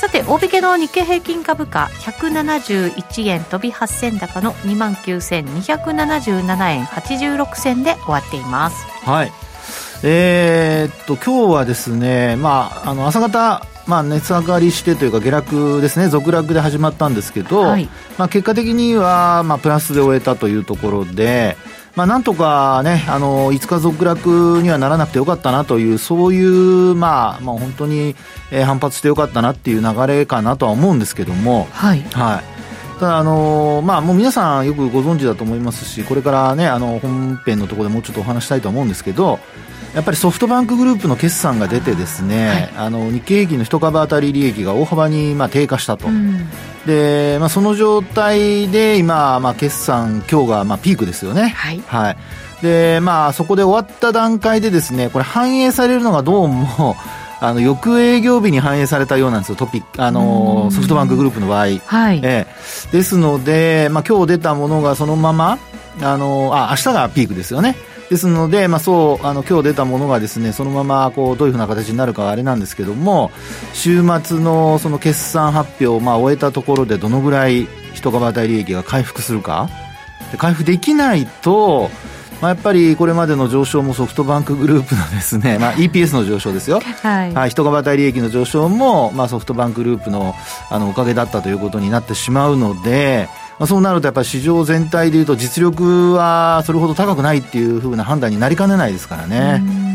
さて大引けの日経平均株価171円飛び8銭高の2万9277円86銭で終わっています。はい。えー、っと今日はですねまああの朝方まあ、値下がりしてというか下落ですね続落で始まったんですけど、はい、まあ、結果的には、まあ、プラスで終えたというところで、まあ、なんとかね、あの、5日続落にはならなくてよかったなという、そういう、まあ、まあ、本当に、えー、反発してよかったなっていう流れかなとは思うんですけども、はい。はい。ただ、あのまあ、もう皆さんよくご存知だと思いますし、これからね、あの、本編のところでもうちょっとお話したいと思うんですけど、やっぱりソフトバンクグループの決算が出てですね、はい、あの日経平均の一株当たり利益が大幅にまあ低下したと、うん、でまあ、その状態で今、まあ、決算、今日がまあピークですよね。はい、はいでまあ、そこで終わった段階でですねこれ反映されるのがどうも あの翌営業日に反映されたようなんですよ、トピあのソフトバンクグループの場合。はい、ええ、ですので、まあ今日出たものがそのまま、あのあ明日がピークですよね。ですので、まあ、そうあの今日出たものがですねそのままこうどういうふうな形になるかはあれなんですけども週末のその決算発表をまあ終えたところでどのぐらい一株当たり利益が回復するか。で回復できないとまあ、やっぱりこれまでの上昇もソフトバンクグループのですね、まあ、EPS の上昇ですよ、はい、はい、人株当たり利益の上昇も、まあ、ソフトバンクグループのあのおかげだったということになってしまうので、まあ、そうなるとやっぱり市場全体でいうと実力はそれほど高くないっていうふうな判断になりかねないですからね。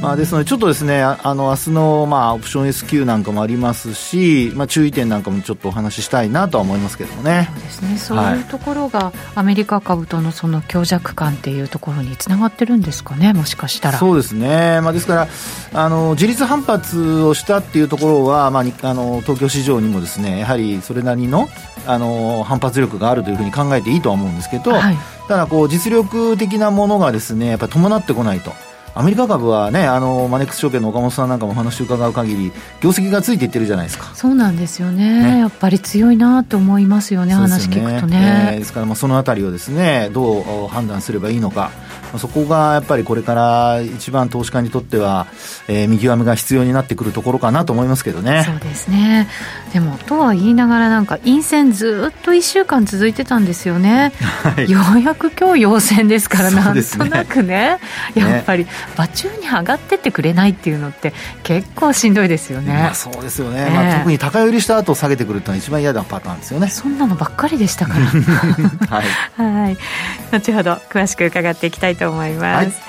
まあ、ですので、ちょっとですね、あの、明日の、まあ、オプション S q なんかもありますし、まあ、注意点なんかもちょっとお話ししたいなとは思いますけどもね。そうですね。そういうところが、アメリカ株とのその強弱感っていうところにつながってるんですかね、もしかしたら。そうですね。まあ、ですから、あの、自立反発をしたっていうところは、まあ、あの、東京市場にもですね、やはりそれなりの、あの、反発力があるというふうに考えていいとは思うんですけど、はい、ただ、こう、実力的なものがですね、やっぱり伴ってこないと。アメリカ株はね、あのマネックス証券の岡本さんなんかもお話を伺う限り、業績がついていってるじゃないですか。そうなんですよね。ねやっぱり強いなと思いますよね、よね話聞くとね。えー、ですから、まあ、そのあたりをですね、どう判断すればいいのか。そこがやっぱりこれから一番投資家にとっては、えー、見極めが必要になってくるところかなと思いますけどね。そうですね。でも、とは言いながらなんか陰線ずっと1週間続いてたんですよね。はい、ようやく今日陽線ですから、なんとなくね、やっぱり場中に上がってってくれないっていうのって結構しんどいですよね。まあ、そうですよね。えー、まあ、特に高寄りした後下げてくるってのは一番嫌なパターンですよね。そんなのばっかりでしたから。はい。はい。後ほど詳しく伺っていきたいと思います。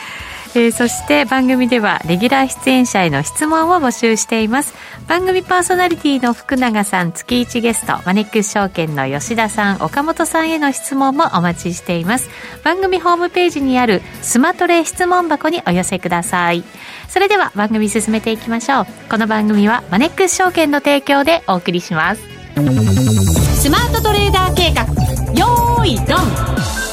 はい、えー、そして番組ではレギュラー出演者への質問を募集しています。番組パーソナリティの福永さん月1ゲストマネックス証券の吉田さん岡本さんへの質問もお待ちしています。番組ホームページにあるスマトレ質問箱にお寄せください。それでは番組進めていきましょう。この番組はマネックス証券の提供でお送りします。スマートトレーダー計画よーいドン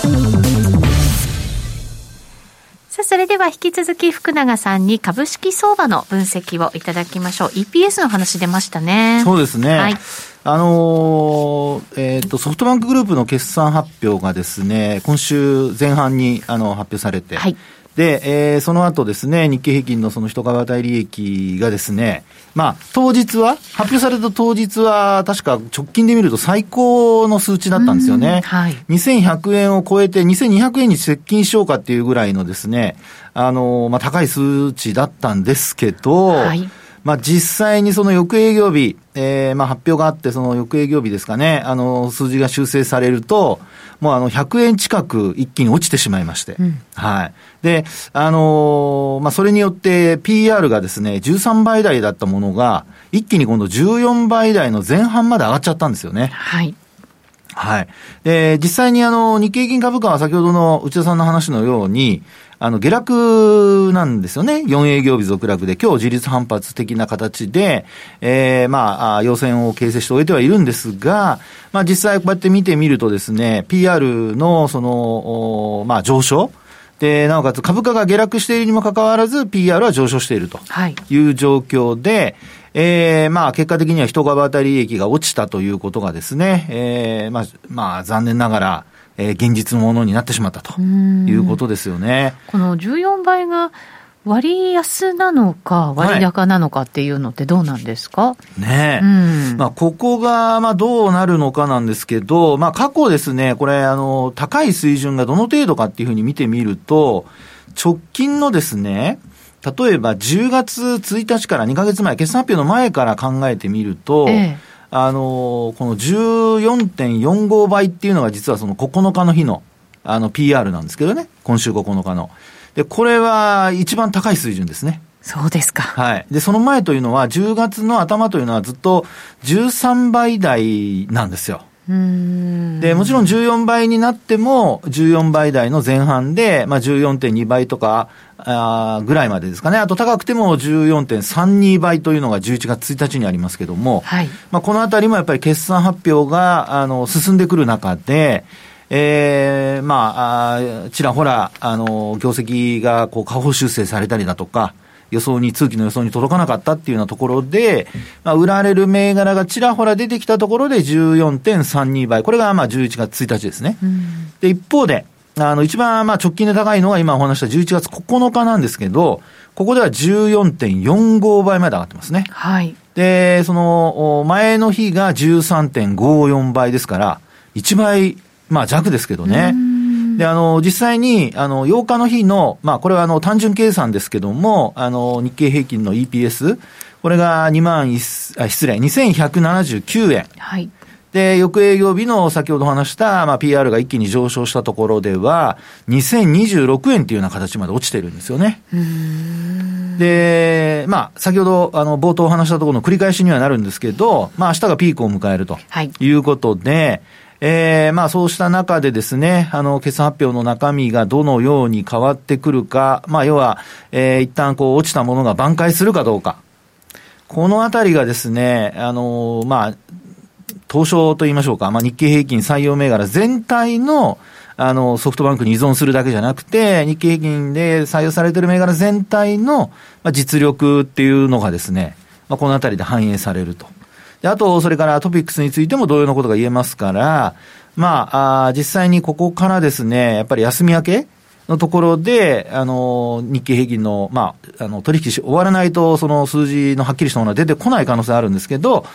さあ、それでは引き続き福永さんに株式相場の分析をいただきましょう。EPS の話出ましたね。そうですね。はい。あのー、えっ、ー、と、ソフトバンクグループの決算発表がですね、今週前半にあの発表されて、はい。で、えー、その後ですね、日経平均のその一株当たり利益がですね、まあ、当日は、発表された当日は、確か直近で見ると最高の数値だったんですよね。はい。2100円を超えて、2200円に接近しようかっていうぐらいのですね、あの、まあ、高い数値だったんですけど、はい。まあ、実際にその翌営業日、えー、まあ、発表があって、その翌営業日ですかね、あの、数字が修正されると、もうあの、100円近く一気に落ちてしまいまして。うん、はい。で、あのー、まあ、それによって PR がですね、13倍台だったものが、一気に今度14倍台の前半まで上がっちゃったんですよね。はい。はい。で、実際にあの、日経金株価は先ほどの内田さんの話のように、あの、下落なんですよね。4営業日続落で、今日自立反発的な形で、えー、まあ、要線を形成しておいてはいるんですが、まあ実際こうやって見てみるとですね、PR のその、まあ上昇。で、なおかつ株価が下落しているにもかかわらず、PR は上昇していると。い。う状況で、はいえー、まあ、結果的には一株当たり利益が落ちたということがですね、えー、まあ、まあ、残念ながら、えー、現実のものになってしまったということですよね。この14倍が割安なのか、割高なのかっていうのってどうなんですか、はい、ねえ。うん、まあ、ここが、まあ、どうなるのかなんですけど、まあ、過去ですね、これ、あの、高い水準がどの程度かっていうふうに見てみると、直近のですね、例えば10月1日から2か月前、決算発表の前から考えてみると、ええ、あの、この14.45倍っていうのが実はその9日の日の、あの、PR なんですけどね、今週9日の。で、これは一番高い水準ですね。そうですか。はい。で、その前というのは、10月の頭というのはずっと13倍台なんですよ。で、もちろん14倍になっても、14倍台の前半で、まあ14.2倍とか、あぐらいまでですかね。あと高くても14.32倍というのが11月1日にありますけども、はい、まあこのあたりもやっぱり決算発表が、あの、進んでくる中で、ええー、まあ、あちらほら、あの、業績がこう下方修正されたりだとか、予想に、通期の予想に届かなかったっていうようなところで、まあ、売られる銘柄がちらほら出てきたところで14.32倍。これがまあ11月1日ですね。で、一方で、あの、一番まあ直近で高いのは今お話した11月9日なんですけど、ここでは14.45倍まで上がってますね。はい。で、その、前の日が13.54倍ですから、1倍まあ弱ですけどね。で、あの、実際に、あの、8日の日の、まあ、これはあの、単純計算ですけども、あの、日経平均の EPS、これが2万1、あ、失礼、2179円。はい。で、翌営業日の先ほど話した、まあ、PR が一気に上昇したところでは、2026円っていうような形まで落ちてるんですよね。で、まあ、先ほど、あの、冒頭話したところの繰り返しにはなるんですけど、まあ、明日がピークを迎えると。はい。いうことで、えー、まあそうした中でですね、あの、決算発表の中身がどのように変わってくるか、まあ要は、えー、一旦こう落ちたものが挽回するかどうか。このあたりがですね、あの、まあ、東証と言いましょうか、まあ日経平均採用銘柄全体の、あの、ソフトバンクに依存するだけじゃなくて、日経平均で採用されてる銘柄全体の、まあ、実力っていうのがですね、まあ、このあたりで反映されると。で、あと、それからトピックスについても同様のことが言えますから、まあ、あ実際にここからですね、やっぱり休み明けのところで、あの、日経平均の、まあ、あの、取引し終わらないと、その数字のはっきりしたものは出てこない可能性あるんですけど、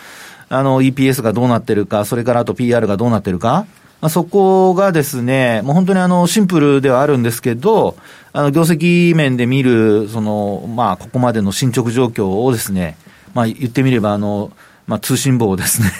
あの、EPS がどうなってるか、それからあと PR がどうなってるか、まあ、そこがですね、もう本当にあの、シンプルではあるんですけど、あの、業績面で見る、その、まあ、ここまでの進捗状況をですね、まあ、言ってみれば、あの、まあ、通信簿をですね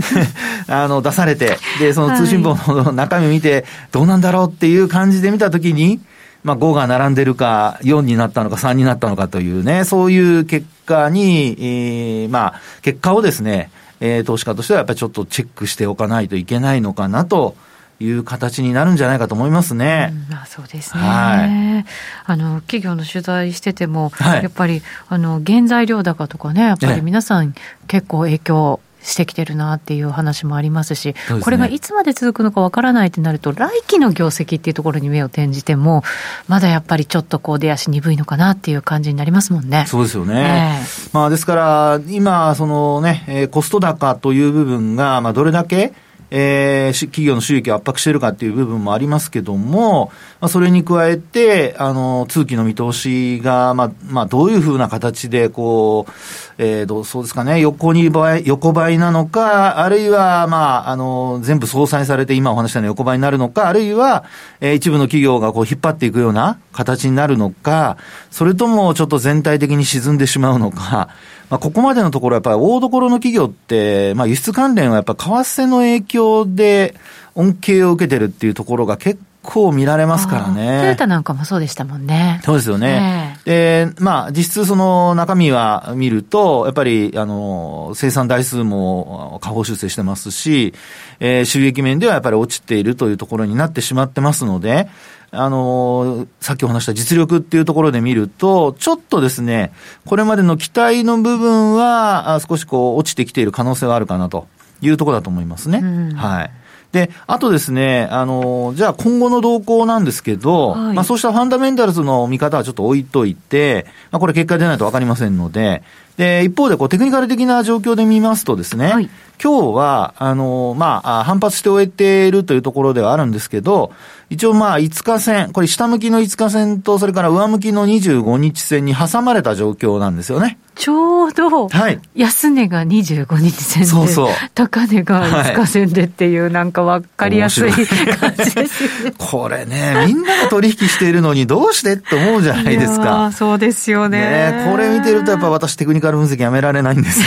あの、出されて、で、その通信簿の中身を見て、どうなんだろうっていう感じで見たときに、まあ、5が並んでるか、4になったのか、3になったのかというね、そういう結果に、えー、まあ、結果をですね、えー、投資家としてはやっぱりちょっとチェックしておかないといけないのかなという形になるんじゃないかと思いますね。うん、あそうですね、はい、あの企業の取材してても、はい、やっぱりあの原材料高とかね、やっぱり皆さん、結構影響してきてるなっていう話もありますし、すね、これがいつまで続くのかわからないってなると、来期の業績っていうところに目を転じても、まだやっぱりちょっとこう出足鈍いのかなっていう感じになりますもんね。そうですよね。えー、まあですから、今、そのね、コスト高という部分が、まあどれだけ、えー、企業の収益を圧迫しているかっていう部分もありますけども、まあ、それに加えて、あの、通期の見通しが、まあ、まあ、どういうふうな形で、こう、えー、どう、そうですかね、横に倍、横ばいなのか、あるいは、まあ、あの、全部相殺されて今お話したような横ばいになるのか、あるいは、えー、一部の企業がこう引っ張っていくような形になるのか、それともちょっと全体的に沈んでしまうのか、まあ、ここまでのところやっぱり大所の企業って、まあ、輸出関連はやっぱ為替の影響で恩恵を受けてるっていうところが結構見られますからね。トヨタなんかもそうでしたもんね。そうですよね。えー、で、まあ、実質その中身は見ると、やっぱり、あの、生産台数も下方修正してますし、えー、収益面ではやっぱり落ちているというところになってしまってますので、あの、さっきお話した実力っていうところで見ると、ちょっとですね、これまでの期待の部分は、少しこう、落ちてきている可能性はあるかなというところだと思いますね。うん、はい。で、あとですね、あの、じゃあ今後の動向なんですけど、はい、まあそうしたファンダメンタルズの見方はちょっと置いといて、まあこれ結果出ないとわかりませんので、で、一方でこうテクニカル的な状況で見ますとですね、はい、今日は、あの、まあ、反発して終えているというところではあるんですけど、一応まあ、5日線、これ下向きの5日線と、それから上向きの25日線に挟まれた状況なんですよね。ちょうど、はい、安値が25日線で、そうそう高値が5日線でっていう、はい、なんか分かりやすい感じですね。これね、みんなが取引しているのにどうしてって思うじゃないですか。そうですよねね。これ見てるとやっぱ私テクニカル分析やめられないんですよ。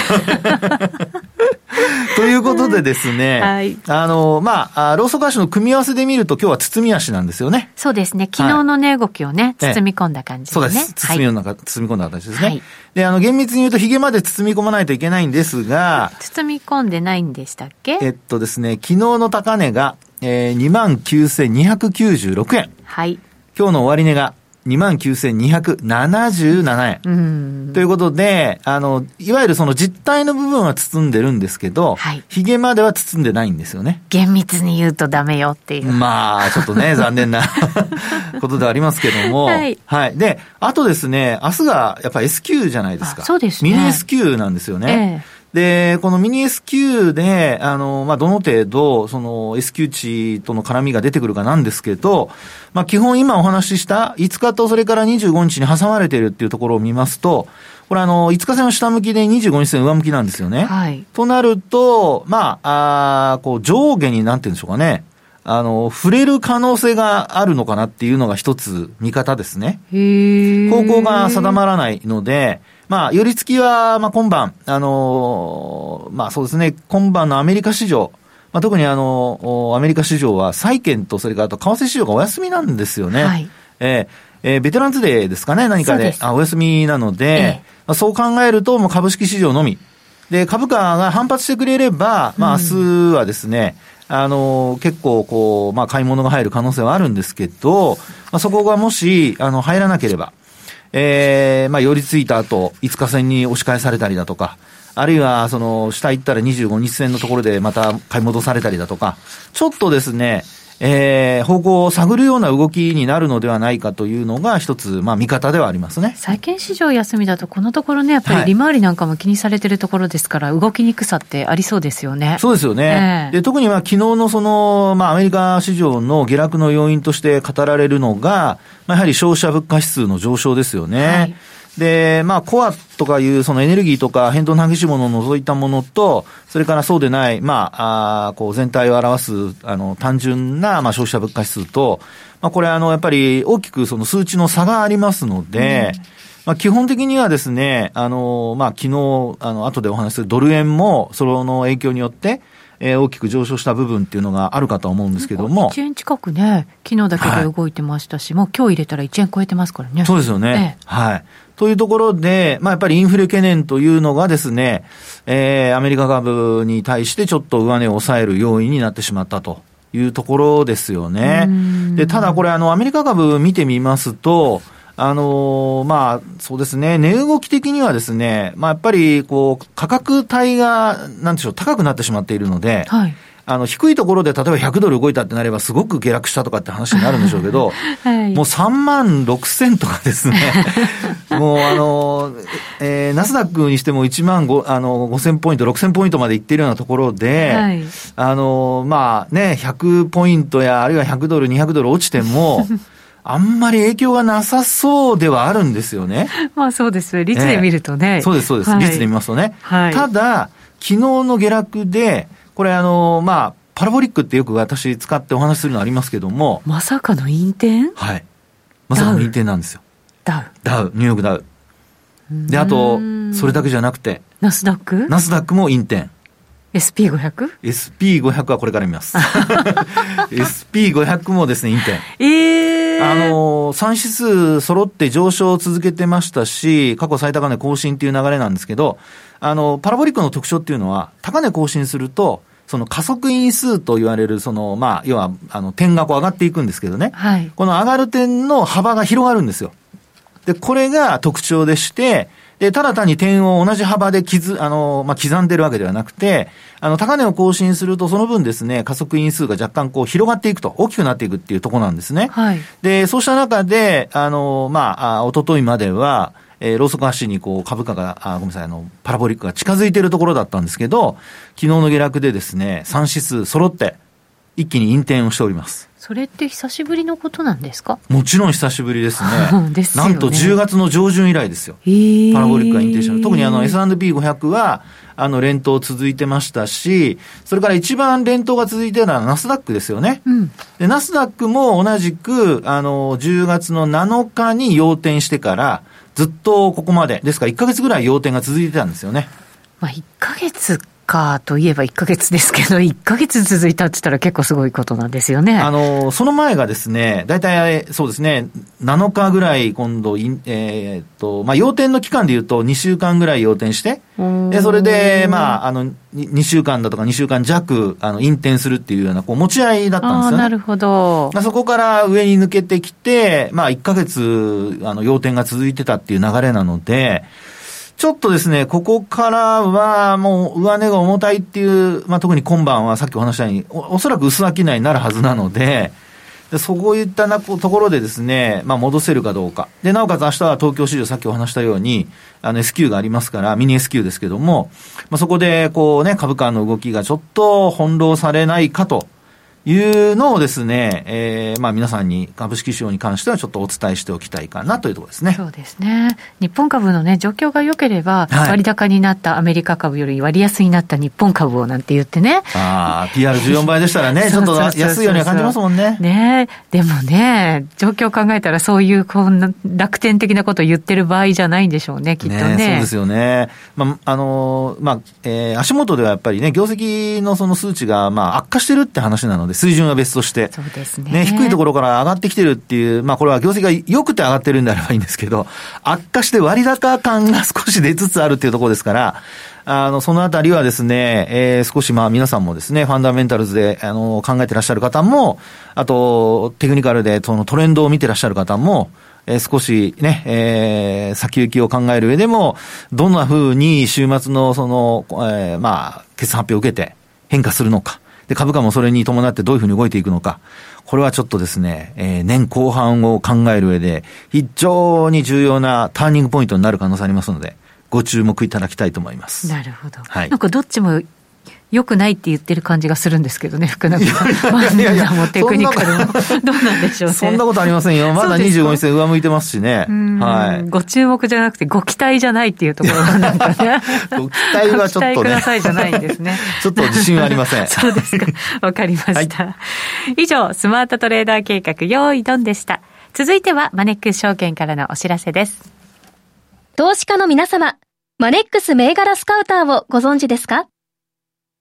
ということでですね、はい、あの、まあ、ローソク足の組み合わせで見ると今日は包み足なんですよね。そうですね。昨日の値動きをね、包み込んだ感じですね。そうです。包み込んだ、はい、包み込んだ形ですね。はい、で、あの、厳密に言うとヒゲまで包み込まないといけないんですが、包み込んでないんでしたっけ？えっとですね、昨日の高値が、えー、29,296円。はい。今日の終値が29,277円。ということで、あの、いわゆるその実体の部分は包んでるんですけど、はい、ヒゲまでは包んでないんですよね。厳密に言うとダメよっていう。まあ、ちょっとね、残念な ことではありますけども、はい、はい。で、あとですね、明日がやっぱ S q じゃないですか。そうですね。ミニ S q なんですよね。えーで、このミニ S q で、あの、まあ、どの程度、その S q 値との絡みが出てくるかなんですけど、まあ、基本今お話しした5日とそれから25日に挟まれているっていうところを見ますと、これあの、5日線は下向きで25日線上向きなんですよね。はい。となると、まあ、あこう上下になんて言うんでしょうかね。あの、触れる可能性があるのかなっていうのが一つ見方ですね。方向が定まらないので、まあ、寄り付きは、まあ、今晩、あのー、まあ、そうですね、今晩のアメリカ市場、まあ、特にあの、アメリカ市場は債券と、それからあと為替市場がお休みなんですよね。はい。えー、えー、ベテランズデーですかね、何かで、あお休みなので、ええ、まあ、そう考えると、もう株式市場のみ。で、株価が反発してくれれば、まあ、明日はですね、うん、あの、結構、こう、まあ、買い物が入る可能性はあるんですけど、まあ、そこがもし、あの、入らなければ、えー、まあ、寄り付いた後、5日線に押し返されたりだとか、あるいは、その、下行ったら25日線のところでまた買い戻されたりだとか、ちょっとですね、えー、方向を探るような動きになるのではないかというのが一つ、まあ見方ではありますね。債券市場休みだと、このところね、やっぱり利回りなんかも気にされてるところですから、動きにくさってありそうですよね。そうですよね。えー、で特には昨日のその、まあアメリカ市場の下落の要因として語られるのが、まあ、やはり消費者物価指数の上昇ですよね。はいで、まあ、コアとかいう、そのエネルギーとか変動の激しいものを除いたものと、それからそうでない、まあ、あこう全体を表す、あの、単純な、まあ、消費者物価指数と、まあ、これ、あの、やっぱり大きくその数値の差がありますので、うん、まあ、基本的にはですね、あの、まあ、昨日、あの、後でお話しするドル円も、その影響によって、えー、大きく上昇した部分っていうのがあるかと思うんですけども。1円近くね、昨日だけで動いてましたし、はい、もう今日入れたら1円超えてますからね。そうですよね。ええ、はい。というところで、まあやっぱりインフレ懸念というのがですね、えー、アメリカ株に対してちょっと上値を抑える要因になってしまったというところですよね。で、ただこれあのアメリカ株見てみますと、あのー、まあ、そうですね、値動き的にはですね、まあ、やっぱり、こう、価格帯が、なんでしょう、高くなってしまっているので、はい。あの、低いところで例えば100ドル動いたってなればすごく下落したとかって話になるんでしょうけど、はい、もう3万6千とかですね、もうあの、えー、ナスダックにしても1万5、あの、5千ポイント、6千ポイントまでいってるようなところで、はい、あの、まあね、100ポイントや、あるいは100ドル、200ドル落ちても、あんまり影響がなさそうではあるんですよね。まあそうです。率で見るとね。えー、そうです、そうです、はい、率で見ますとね。はい、ただ、昨日の下落で、これあの、まあ、パラボリックってよく私使ってお話しするのありますけども。まさかの陰転？はい。まさかの陰転なんですよ。ダウ？ダウ、ニューヨークダウ。で、あと、それだけじゃなくて。ナスダック？ナスダックも陰転。SP500?SP500 はこれから見ます。SP500 もですね、陰転。ええー、あの、3指数揃って上昇を続けてましたし、過去最高値更新っていう流れなんですけど、あの、パラボリックの特徴っていうのは、高値更新すると、その加速因数と言われる、その、まあ、要は、あの、点がこう上がっていくんですけどね。はい。この上がる点の幅が広がるんですよ。で、これが特徴でして、で、ただ単に点を同じ幅で刻、あの、まあ、刻んでるわけではなくて、あの、高値を更新すると、その分ですね、加速因数が若干こう広がっていくと、大きくなっていくっていうところなんですね。はい。で、そうした中で、あの、まあ、おとといまでは、えー、ローソク足にこう株価が、あごめんなさい、あの、パラボリックが近づいているところだったんですけど、昨日の下落でですね、3指数揃って、一気に引転をしております。それって久しぶりのことなんですか？もちろん久しぶりですね。ですねなんと10月の上旬以来ですよ。パラボリックが引転した特にあの S&P500 は、あの連投続いてましたし、それから一番連投が続いているのはナスダックですよね。うん、で、ナスダックも同じく、あの、10月の7日に要点してから、ずっとここまで、ですから1ヶ月ぐらい要点が続いてたんですよね。まあ1ヶ月かといえば1か月ですけど、1か月続いたって言ったら結構すごいことなんですよね。あの、その前がですね、大体そうですね、7日ぐらい今度、えー、っと、まあ、要点の期間で言うと2週間ぐらい要点して、で、それで、まあ、あの、2週間だとか2週間弱、あの、引転するっていうような、こう、持ち合いだったんですよね。なるほど。まあ、そこから上に抜けてきて、まあ、1か月、あの、要点が続いてたっていう流れなので、ちょっとですね、ここからはもう上値が重たいっていう、まあ、特に今晩はさっきお話したようにお、おそらく薄商いになるはずなので、でそういったなところでですね、まあ、戻せるかどうか。で、なおかつ明日は東京市場さっきお話したように、あの S q がありますから、ミニ S q ですけども、まあ、そこでこうね、株価の動きがちょっと翻弄されないかというのをですね、えー、まあ皆さんに株式市場に関してはちょっとお伝えしておきたいかなというところですね。そうですね。日本株のね、状況が良ければ、割高になったアメリカ株より割安になった日本株をなんて言ってね。ああ、PR14 倍でしたらね、ちょっと安いようには感じますもんね。ねでもね、状況を考えたらそういうこんな楽天的なことを言ってる場合じゃないんでしょうね、きっとね。ねそうですよね。まあ、あの、まあ、えー、足元ではやっぱりね、業績のその数値が、まあ、悪化してるって話なので、水準は別として、そうですねね低いところから上がってきてるっていう、まあこれは業績が良くて上がってるんであればいいんですけど、悪化して割高感が少し出つつあるっていうところですから、あの、そのあたりはですね、えー、少しまあ皆さんもですね、ファンダメンタルズで、あの、考えてらっしゃる方も、あと、テクニカルでそのトレンドを見てらっしゃる方も、えー、少しね、えー、先行きを考える上でも、どんな風に週末のその、えー、まあ、決算発表を受けて変化するのか。で、株価もそれに伴ってどういうふうに動いていくのか。これはちょっとですね、えー、年後半を考える上で、非常に重要なターニングポイントになる可能性ありますので、ご注目いただきたいと思います。なるほど。はい。なんかどっちも良くないって言ってる感じがするんですけどね、福永さん。いやいやもテクニカルも。どうなんでしょうね。そんなことありませんよ。まだ25日線上向いてますしね。はい。ご注目じゃなくて、ご期待じゃないっていうところがなんかね。ご期待はちょっとね。ご期待くださいじゃないんですね。ちょっと自信はありません。そうですか。わかりました。はい、以上、スマートトレーダー計画、用意ドンでした。続いては、マネックス証券からのお知らせです。投資家の皆様、マネックス銘柄スカウターをご存知ですか？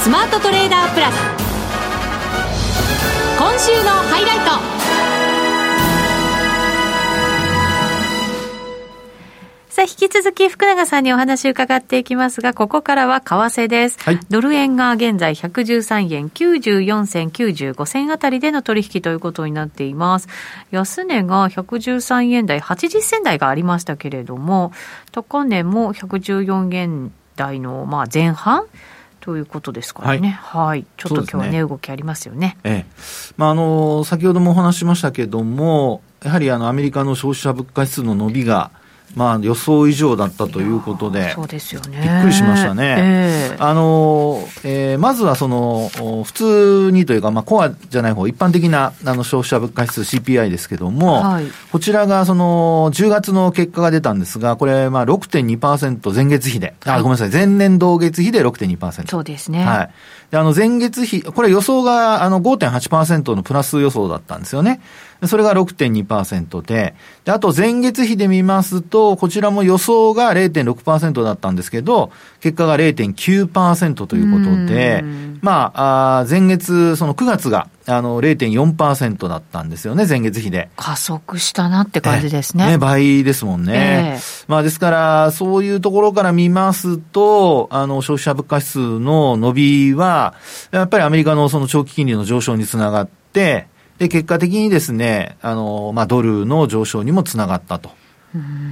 スマートトレーダープラス。今週のハイライト。さあ、引き続き福永さんにお話を伺っていきますが、ここからは為替です。はいドル円が現在113円94銭95銭あたりでの取引ということになっています。安値が113円台80銭台がありましたけれども、高値も114円台のまあ前半ということですからね。はい。ちょっと今日はね、動きありますよね。ええまあ、あの先ほどもお話ししましたけども、やはりあのアメリカの消費者物価指数の伸びが、まあ、予想以上だったということで、そうですよね。びっくりしましたねええあのえーまずはその、お普通にというか、まあ、コアじゃない方、一般的なあの消費者物価指数 CPI ですけども、はいこちらがその10月の結果が出たんですが、これ、まあ6.2%前月比で、あ、ごめんなさい、前年同月比で6.2%。そうですね。はい。で、あの、前月比、これ予想が、あの、5.8%のプラス予想だったんですよね。でそれが6.2%で、で、あと前月比で見ますと、こちらも予想が0.6%だったんですけど、結果が0.9%ということでうん、まあ、あー前月、その9月が、あの、0.4%だったんですよね、前月比で。加速したなって感じですね。ね、倍ですもんね。ええまあですから、そういうところから見ますと、あの、消費者物価指数の伸びは、やっぱりアメリカのその長期金利の上昇につながって、で、結果的にですね、あの、まあドルの上昇にもつながったと。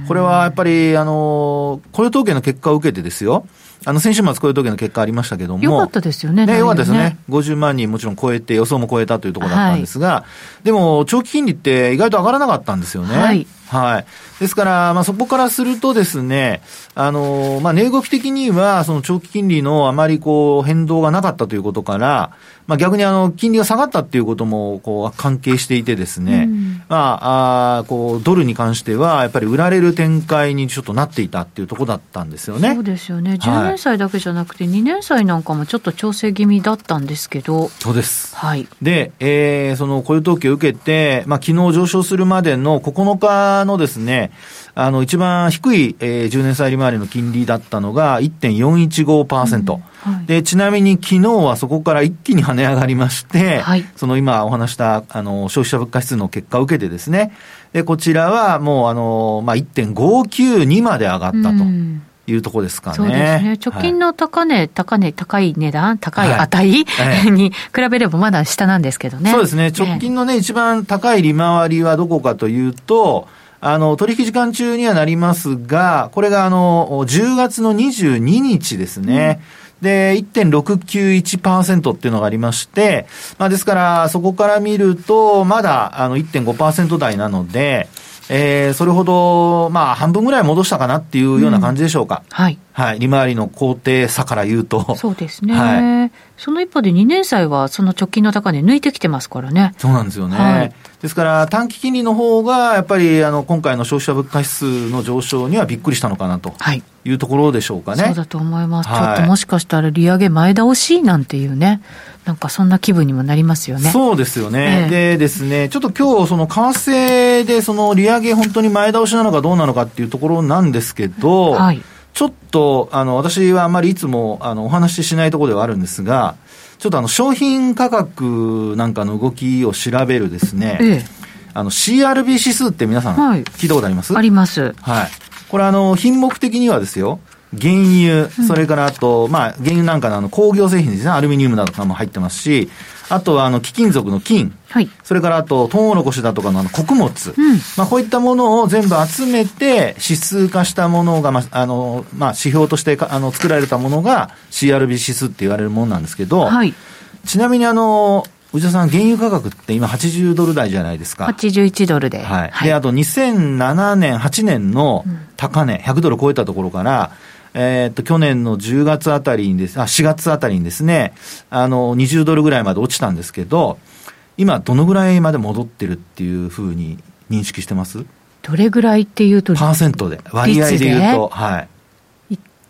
これはやっぱり、あの、雇用統計の結果を受けてですよ。あの、先週末雇用統計の結果ありましたけども。よかったですよね。ね、よかったですね。50万人もちろん超えて、予想も超えたというところだったんですが、でも、長期金利って意外と上がらなかったんですよね。はい。はい。ですから、まあ、そこからするとですね、あの、まあ、値動き的には、その長期金利のあまりこう、変動がなかったということから、まあ、逆にあの、金利が下がったっていうことも、こう、関係していてですね、うんまあ、あーこう、ドルに関しては、やっぱり売られる展開にちょっとなっていたっていうところだったんですよねそう。ですよね。10年債だけじゃなくて、2年債なんかもちょっと調整気味だったんですけど、そうです。はい。で、えー、その雇用統計を受けて、まあ、昨日上昇するまでの9日のですね、あの、一番低い、えー、10年債利回りの金利だったのが1.415%。はいで、ちなみに昨日はそこから一気に跳ね上がりまして、はいその今お話した、あの、消費者物価指数の結果を受けてですね、で、こちらはもう、あの、まあ、1.592まで上がったとうんいうところですかね。そうですね。直近の、の高値、高値、高い値段、高いはい値、ええ に比べればまだ下なんですけどね。そうですね。直近のね、一番高い利回りはどこかというと、あの、取引時間中にはなりますが、これがあの、10月の22日ですね。で、1.691%っていうのがありまして、まあですから、そこから見ると、まだ、あの、1.5%台なので、えー、それほど、まあ、半分ぐらい戻したかなっていうような感じでしょうか。はい。はい。利回りの高低差から言うと。そうですね。はその一方で2年債はその直近の高値抜いてきてますからね。そうなんですよね。はいですから、短期金利の方が、やっぱり、あの、今回の消費者物価指数の上昇にはびっくりしたのかなとはい。いうところでしょうかね。そうだと思います。はいちょっともしかしたら利上げ前倒しなんていうね、なんかそんな気分にもなりますよね。そうですよね。えでですね、ちょっと今日、その、為替で、その、利上げ本当に前倒しなのかどうなのかっていうところなんですけど、はい。ちょっと、あの、私はあんまりいつも、あの、お話ししないところではあるんですが、ちょっとあの、商品価格なんかの動きを調べるですね、えあの、CRB 指数って皆さん、はい聞いたことあります？え。あります。はい。これあの、品目的にはですよ、原油、それからあと、まあ、原油なんかのあの工業製品ですね、アルミニウムだとかも入ってますし、あとはあの、貴金属の金、はい。それからあと、トウモロコシだとかのあの、穀物、うん。まあ、こういったものを全部集めて、指数化したものが、まあ、あの、まあ、指標としてか、あの、作られたものが CRB 指数って言われるものなんですけど、はい。ちなみにあの、内田さん、原油価格って今80ドル台じゃないですか。81ドルで。はい。で、あと2007年、8年の高値、100ドル超えたところから、えーっと、去年の10月あたりにです、あ、4月あたりにですね、あの、20ドルぐらいまで落ちたんですけど、今どのぐらいまで戻ってるっていうふうに認識してます？どれぐらいっていうと、パーセントで。割合で言うと、はい。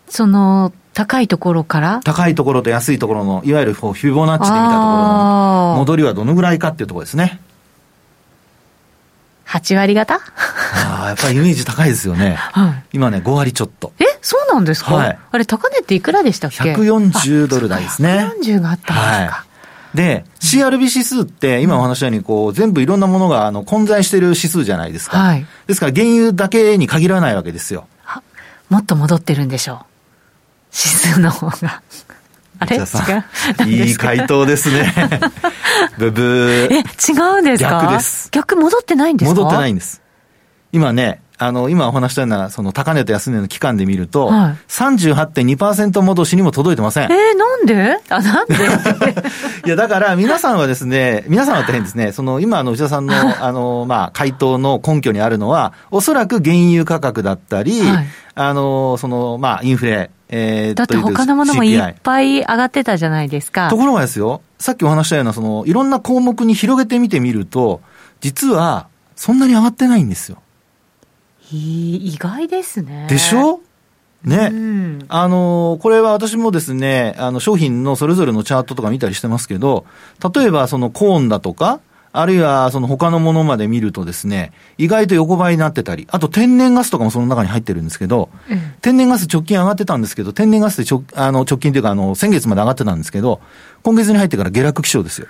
その、高いところから？高いところと安いところの、いわゆるフィボナッチで見たところの戻りはどのぐらいかっていうところですね。8割方？ああ、やっぱりイメージ高いですよね。はい、今ね、5割ちょっと。えそうなんですか、はい、あれ、高値っていくらでしたっけ ?140 ドル台ですね。140があったんですか。はいで、CRB 指数って、今お話したように、こう、全部いろんなものが、あの、混在している指数じゃないですか。はい。ですから、原油だけに限らないわけですよ。もっと戻ってるんでしょう。指数の方が。あれ？違う？いい回答ですね。ブブー。え、違うんですか？逆です。逆戻ってないんですか？戻ってないんです。今ね、あの、今お話したような、その高値と安値の期間で見ると、はい、38.2%戻しにも届いてません。えー、なんで？あ、なんで？いや、だから皆さんはですね、皆さんは大変ですね、その今の内田さんの、あの、まあ、回答の根拠にあるのは、おそらく原油価格だったり、はい、あの、その、まあ、インフレ、えー、だって他のものもいっぱい上がってたじゃないですか。ところがですよ、さっきお話したような、その、いろんな項目に広げてみてみると、実は、そんなに上がってないんですよ。意外ですね。でしょ？ね、うん、あの、これは私もですね、あの、商品のそれぞれのチャートとか見たりしてますけど、例えばそのコーンだとか、あるいはその他のものまで見るとですね、意外と横ばいになってたり、あと天然ガスとかもその中に入ってるんですけど、うん、天然ガス直近上がってたんですけど、天然ガスって直あの直近というかあの、先月まで上がってたんですけど、今月に入ってから下落気象ですよ。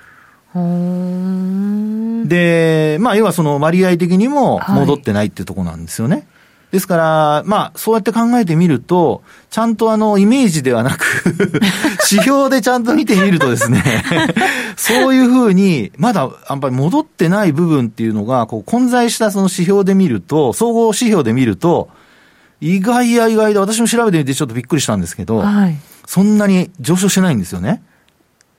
で、まあ、要はその割合的にも戻ってないっていうところなんですよね。はい、ですから、まあ、そうやって考えてみると、ちゃんとあの、イメージではなく 指標でちゃんと見てみるとですね そういうふうに、まだ、あんまり戻ってない部分っていうのが、こう、混在したその指標で見ると、総合指標で見ると、意外や意外で、私も調べてみてちょっとびっくりしたんですけど、はい、そんなに上昇しないんですよね。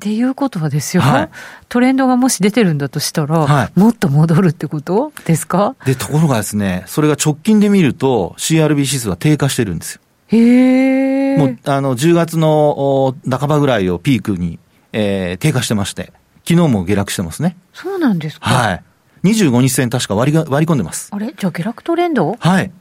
っていうことはですよ、はい、トレンドがもし出てるんだとしたら、はい、もっと戻るってことですか？で、ところがですね、それが直近で見ると、CRB 指数は低下してるんですよ。へもう、あの、10月の半ばぐらいをピークに、えー、低下してまして、昨日も下落してますね。そうなんですか？はい。25日線確か割りが割り込んでます。あれ？じゃあ下落トレンド？はい。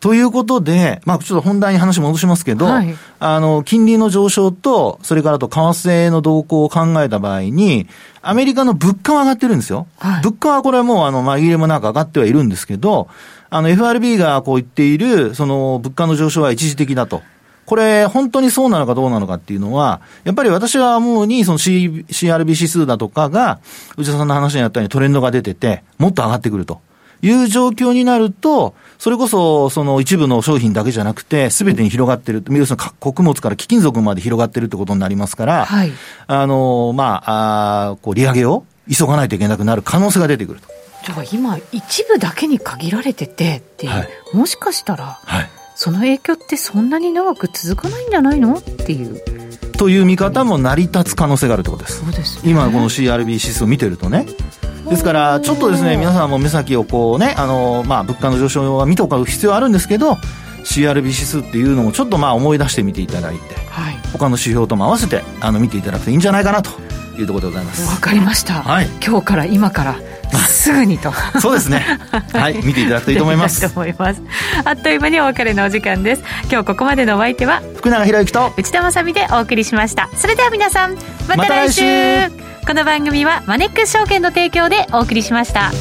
ということで、まあ、ちょっと本題に話戻しますけど、はい、あの、金利の上昇と、それからと為替の動向を考えた場合に、アメリカの物価は上がってるんですよ。はい、物価はこれはもう、あの、紛れもなく上がってはいるんですけど、あの、FRB がこう言っている、その、物価の上昇は一時的だと。これ、本当にそうなのかどうなのかっていうのは、やっぱり私は思うに、その C CRB 指数だとかが、内田さんの話にあったようにトレンドが出てて、もっと上がってくると。いう状況になると、それこそ、その一部の商品だけじゃなくて、すべてに広がってる、要するに穀物から貴金属まで広がってるってことになりますから、はい、あの、まあ、あこう利上げを急がないといけなくなる可能性が出てくると。じゃあ今、一部だけに限られててっていう、はい、もしかしたら、はい、その影響ってそんなに長く続かないんじゃないのっていう。という見方も成り立つ可能性があるということです。そうです、ね、今この CRB 指数を見てるとね。ですから、ちょっとですね、皆さんも目先をこうね、あの、まあ、物価の上昇は見ておく必要あるんですけど、CRB 指数っていうのもちょっとまあ思い出してみていただいて、はい、他の指標とも合わせてあの見ていただくといいんじゃないかなというところでございます。わかりました、はい、今日から今からすぐにと。そうですね。はい見ていただくといいと思います。と思いますあっという間にお別れのお時間です。今日ここまでのお相手は福永博之と内田まさでお送りしました。それでは皆さんまた来週,、また来週。この番組はマネックス証券の提供でお送りしました。